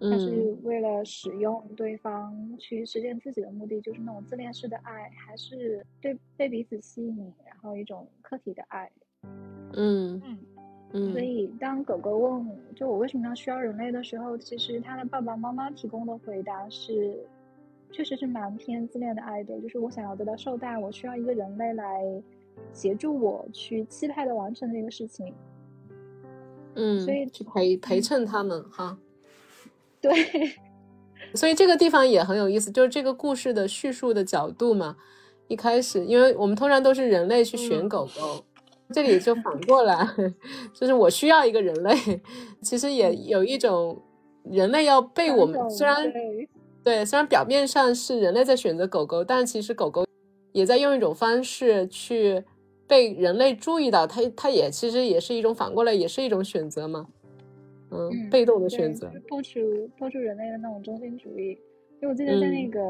它是为了使用对方去实现自己的目的，就是那种自恋式的爱，还是对被彼此吸引，然后一种客体的爱？嗯嗯。所以，当狗狗问就我为什么要需要人类的时候，其实它的爸爸妈妈提供的回答是，确实是蛮偏自恋的爱的。就是我想要得到受待，我需要一个人类来协助我去期待的完成这个事情。嗯，所以去陪陪衬他们哈。对，所以这个地方也很有意思，就是这个故事的叙述的角度嘛。一开始，因为我们通常都是人类去选狗狗。这里就反过来，就是我需要一个人类，其实也有一种人类要被我们虽然对，虽然表面上是人类在选择狗狗，但其实狗狗也在用一种方式去被人类注意到，它它也其实也是一种反过来也是一种选择嘛，嗯，被动的选择，破除破除人类的那种中心主义。因为我记得在那个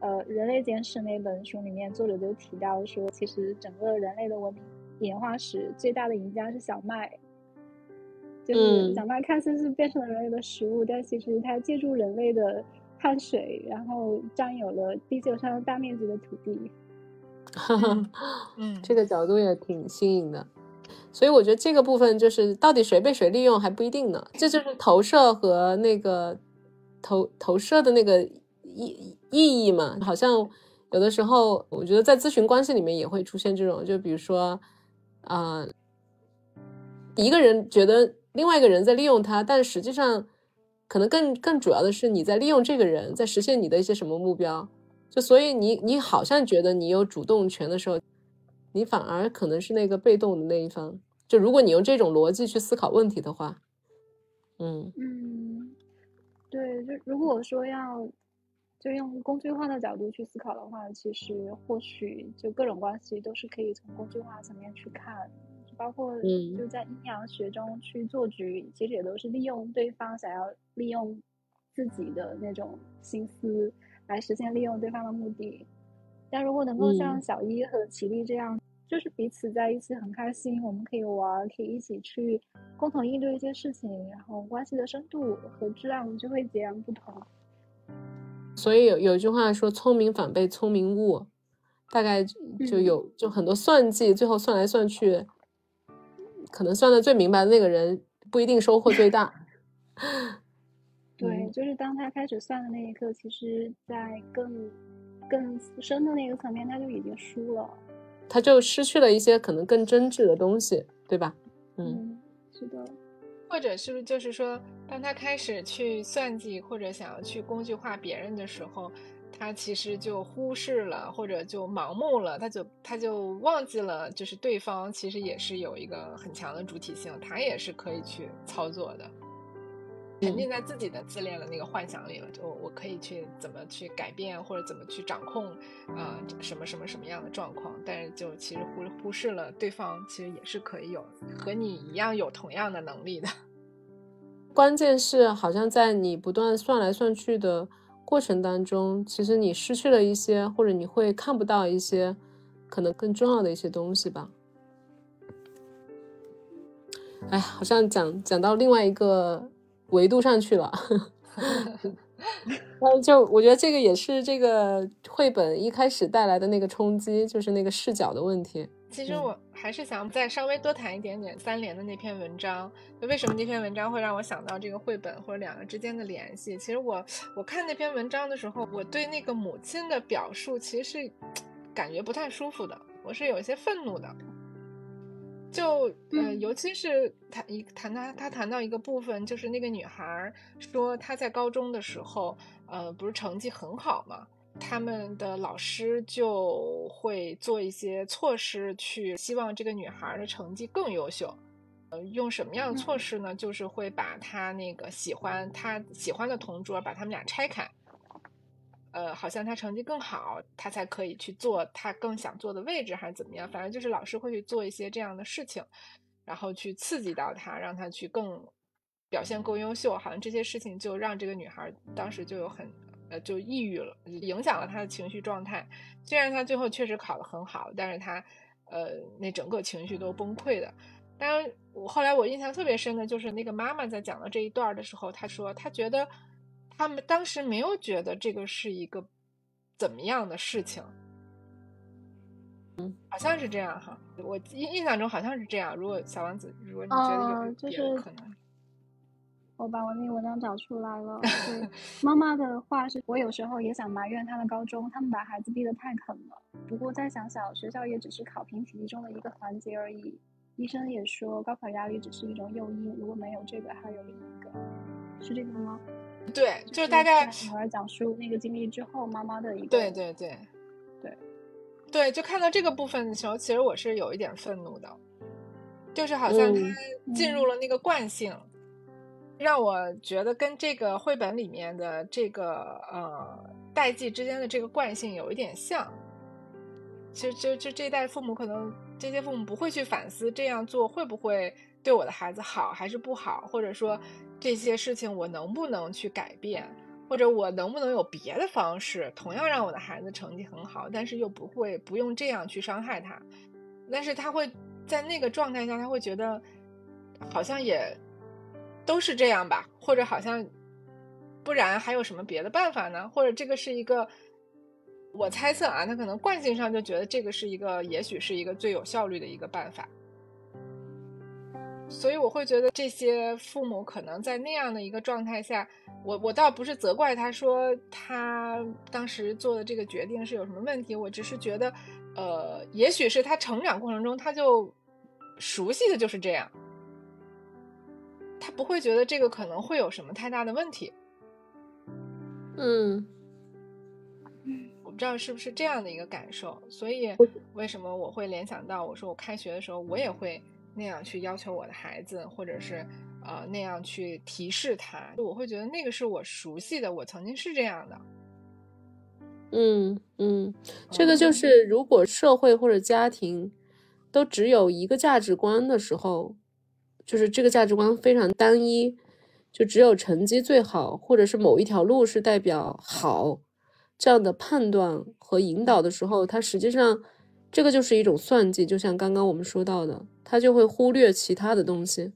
呃《人类简史》那本书里面，作者就提到说，其实整个人类的文明。演化史最大的赢家是小麦，就是小麦看似是变成了人类的食物，但其实它借助人类的汗水，然后占有了地球上大面积的土地。嗯，这个角度也挺新颖的，所以我觉得这个部分就是到底谁被谁利用还不一定呢，这就是投射和那个投投射的那个意意义嘛。好像有的时候，我觉得在咨询关系里面也会出现这种，就比如说。啊，一个人觉得另外一个人在利用他，但实际上，可能更更主要的是你在利用这个人，在实现你的一些什么目标。就所以你你好像觉得你有主动权的时候，你反而可能是那个被动的那一方。就如果你用这种逻辑去思考问题的话，嗯嗯，对，就如果说要。就用工具化的角度去思考的话，其实或许就各种关系都是可以从工具化层面去看，包括就在阴阳学中去做局，其实也都是利用对方想要利用自己的那种心思来实现利用对方的目的。但如果能够像小一和齐丽这样，就是彼此在一起很开心，我们可以玩，可以一起去共同应对一些事情，然后关系的深度和质量就会截然不同。所以有有一句话说，聪明反被聪明误，大概就有就很多算计，最后算来算去，可能算的最明白的那个人不一定收获最大。对，就是当他开始算的那一刻，其实在更更深的那个层面，他就已经输了，他就失去了一些可能更真挚的东西，对吧？嗯，是的。或者是不是就是说，当他开始去算计或者想要去工具化别人的时候，他其实就忽视了或者就盲目了，他就他就忘记了，就是对方其实也是有一个很强的主体性，他也是可以去操作的。沉浸在自己的自恋的那个幻想里了，就我可以去怎么去改变或者怎么去掌控啊什么什么什么样的状况，但是就其实忽忽视了对方其实也是可以有和你一样有同样的能力的。关键是好像在你不断算来算去的过程当中，其实你失去了一些，或者你会看不到一些可能更重要的一些东西吧。哎，好像讲讲到另外一个。维度上去了，嗯，就我觉得这个也是这个绘本一开始带来的那个冲击，就是那个视角的问题。其实我还是想再稍微多谈一点点三联的那篇文章。就为什么那篇文章会让我想到这个绘本或者两个之间的联系？其实我我看那篇文章的时候，我对那个母亲的表述其实是感觉不太舒服的，我是有一些愤怒的。就呃，尤其是谈一谈他他谈到一个部分，就是那个女孩说她在高中的时候，呃，不是成绩很好嘛，他们的老师就会做一些措施去希望这个女孩的成绩更优秀。呃，用什么样的措施呢？就是会把她那个喜欢她喜欢的同桌把他们俩拆开。呃，好像他成绩更好，他才可以去做他更想做的位置，还是怎么样？反正就是老师会去做一些这样的事情，然后去刺激到他，让他去更表现更优秀。好像这些事情就让这个女孩当时就有很呃就抑郁了，影响了她的情绪状态。虽然她最后确实考得很好，但是她呃那整个情绪都崩溃的。当然，我后来我印象特别深的就是那个妈妈在讲到这一段的时候，她说她觉得。他们当时没有觉得这个是一个怎么样的事情，嗯，好像是这样哈。我印印象中好像是这样。如果小王子，如果你觉得有别的可能，我把我那个文章找出来了。对，妈妈的话是我有时候也想埋怨他的高中，他们把孩子逼得太狠了。不过再想想，学校也只是考评体系中的一个环节而已。医生也说，高考压力只是一种诱因，如果没有这个，还有另一个，是这个吗？对，就是大概女儿讲述那个经历之后，妈妈的一个对对对。对对，就看到这个部分的时候，其实我是有一点愤怒的，就是好像他进入了那个惯性，让我觉得跟这个绘本里面的这个呃代际之间的这个惯性有一点像。其实，就就这代父母可能这些父母不会去反思这样做会不会对我的孩子好还是不好，或者说。这些事情我能不能去改变，或者我能不能有别的方式，同样让我的孩子成绩很好，但是又不会不用这样去伤害他。但是他会在那个状态下，他会觉得好像也都是这样吧，或者好像不然还有什么别的办法呢？或者这个是一个我猜测啊，他可能惯性上就觉得这个是一个，也许是一个最有效率的一个办法。所以我会觉得这些父母可能在那样的一个状态下，我我倒不是责怪他说他当时做的这个决定是有什么问题，我只是觉得，呃，也许是他成长过程中他就熟悉的就是这样，他不会觉得这个可能会有什么太大的问题。嗯，我不知道是不是这样的一个感受，所以为什么我会联想到我说我开学的时候我也会。那样去要求我的孩子，或者是呃那样去提示他，我会觉得那个是我熟悉的，我曾经是这样的。嗯嗯，这个就是如果社会或者家庭都只有一个价值观的时候，就是这个价值观非常单一，就只有成绩最好，或者是某一条路是代表好这样的判断和引导的时候，它实际上。这个就是一种算计，就像刚刚我们说到的，他就会忽略其他的东西。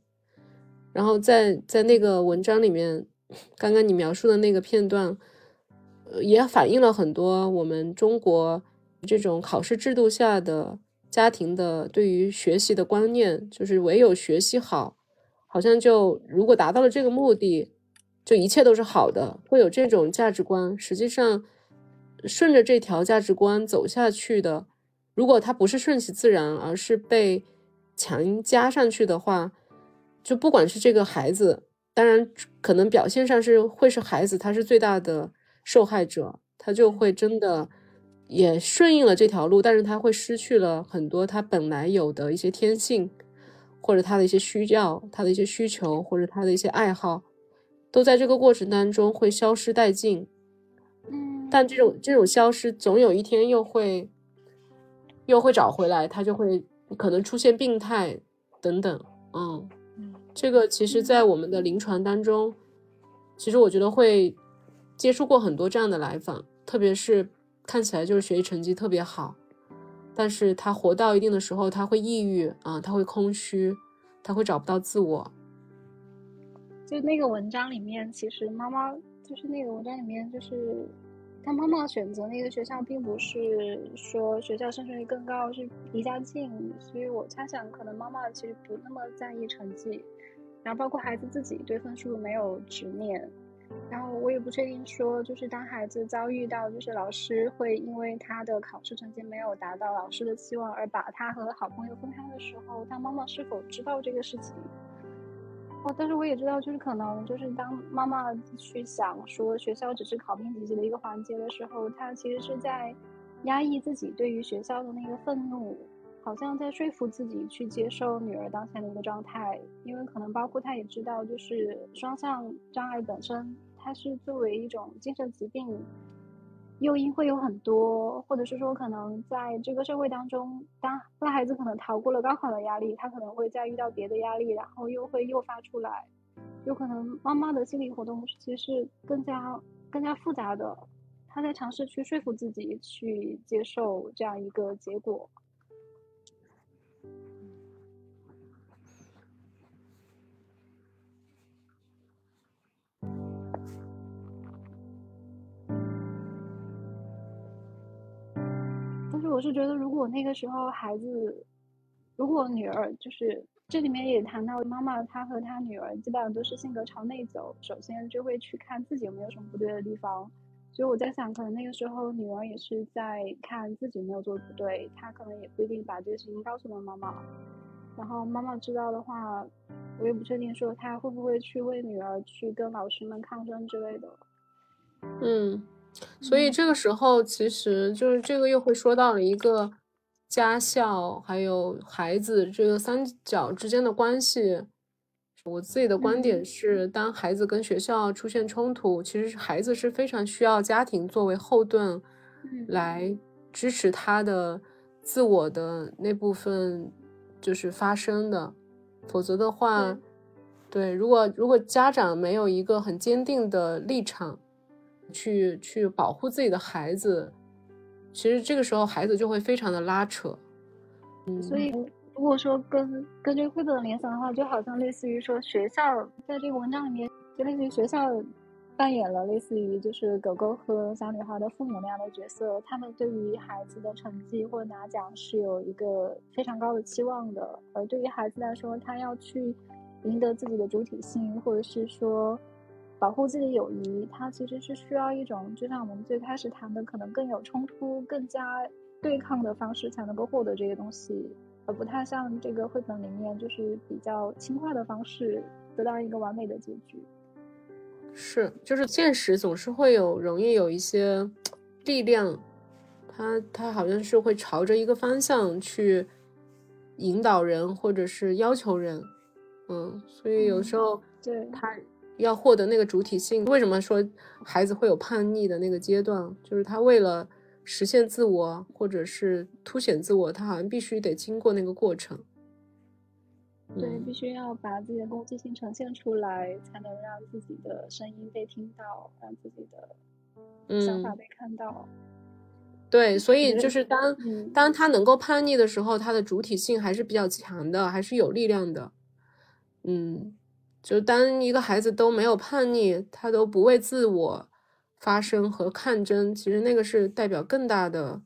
然后在在那个文章里面，刚刚你描述的那个片段，也反映了很多我们中国这种考试制度下的家庭的对于学习的观念，就是唯有学习好，好像就如果达到了这个目的，就一切都是好的，会有这种价值观。实际上，顺着这条价值观走下去的。如果他不是顺其自然，而是被强加上去的话，就不管是这个孩子，当然可能表现上是会是孩子，他是最大的受害者，他就会真的也顺应了这条路，但是他会失去了很多他本来有的一些天性，或者他的一些需要，他的一些需求，或者他的一些爱好，都在这个过程当中会消失殆尽。嗯，但这种这种消失，总有一天又会。又会找回来，他就会可能出现病态等等，嗯，这个其实，在我们的临床当中，其实我觉得会接触过很多这样的来访，特别是看起来就是学习成绩特别好，但是他活到一定的时候，他会抑郁啊，他会空虚，他会找不到自我。就那个文章里面，其实妈妈就是那个文章里面就是。他妈妈选择那个学校，并不是说学校升学率更高，是离家近，所以我猜想，可能妈妈其实不那么在意成绩，然后包括孩子自己对分数没有执念，然后我也不确定说，就是当孩子遭遇到就是老师会因为他的考试成绩没有达到老师的期望而把他和好朋友分开的时候，他妈妈是否知道这个事情？哦，但是我也知道，就是可能就是当妈妈去想说学校只是考评几级的一个环节的时候，她其实是在压抑自己对于学校的那个愤怒。好像在说服自己去接受女儿当前的一个状态，因为可能包括她也知道，就是双向障碍本身，它是作为一种精神疾病，诱因会有很多，或者是说可能在这个社会当中，当那孩子可能逃过了高考的压力，他可能会再遇到别的压力，然后又会诱发出来，有可能妈妈的心理活动其实是更加更加复杂的，他在尝试去说服自己去接受这样一个结果。我是觉得，如果那个时候孩子，如果女儿就是这里面也谈到妈妈，她和她女儿基本上都是性格朝内走，首先就会去看自己有没有什么不对的地方。所以我在想，可能那个时候女儿也是在看自己没有做的不对，她可能也不一定把这个事情告诉了妈妈。然后妈妈知道的话，我也不确定说她会不会去为女儿去跟老师们抗争之类的。嗯。所以这个时候，其实就是这个又会说到了一个家校还有孩子这个三角之间的关系。我自己的观点是，当孩子跟学校出现冲突，其实孩子是非常需要家庭作为后盾，来支持他的自我的那部分就是发生的。否则的话，对，如果如果家长没有一个很坚定的立场。去去保护自己的孩子，其实这个时候孩子就会非常的拉扯。嗯，所以如果说跟跟这个绘本的联想的话，就好像类似于说学校在这个文章里面，就类似于学校扮演了类似于就是狗狗和小女孩的父母那样的角色，他们对于孩子的成绩或拿奖是有一个非常高的期望的，而对于孩子来说，他要去赢得自己的主体性，或者是说。保护自己的友谊，它其实是需要一种，就像我们最开始谈的，可能更有冲突、更加对抗的方式才能够获得这些东西，而不太像这个绘本里面，就是比较轻快的方式得到一个完美的结局。是，就是现实总是会有容易有一些力量，它它好像是会朝着一个方向去引导人，或者是要求人，嗯，所以有时候对他。要获得那个主体性，为什么说孩子会有叛逆的那个阶段？就是他为了实现自我，或者是凸显自我，他好像必须得经过那个过程。对，必须要把自己的攻击性呈现出来，才能让自己的声音被听到，让自己的想法被看到。对，所以就是当当他能够叛逆的时候，他的主体性还是比较强的，还是有力量的。嗯。就当一个孩子都没有叛逆，他都不为自我发声和抗争，其实那个是代表更大的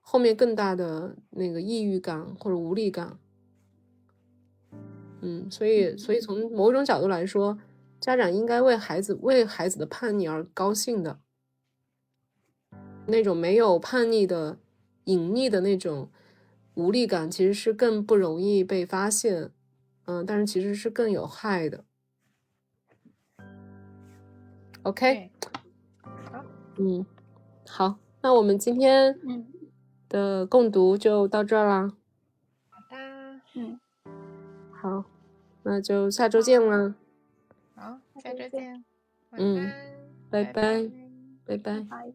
后面更大的那个抑郁感或者无力感。嗯，所以所以从某种角度来说，家长应该为孩子为孩子的叛逆而高兴的。那种没有叛逆的隐匿的那种无力感，其实是更不容易被发现。嗯，但是其实是更有害的。OK，好，嗯，好，那我们今天嗯的共读就到这儿啦。好的，嗯，好，那就下周见啦。好，下周见。嗯，拜拜，拜拜。拜。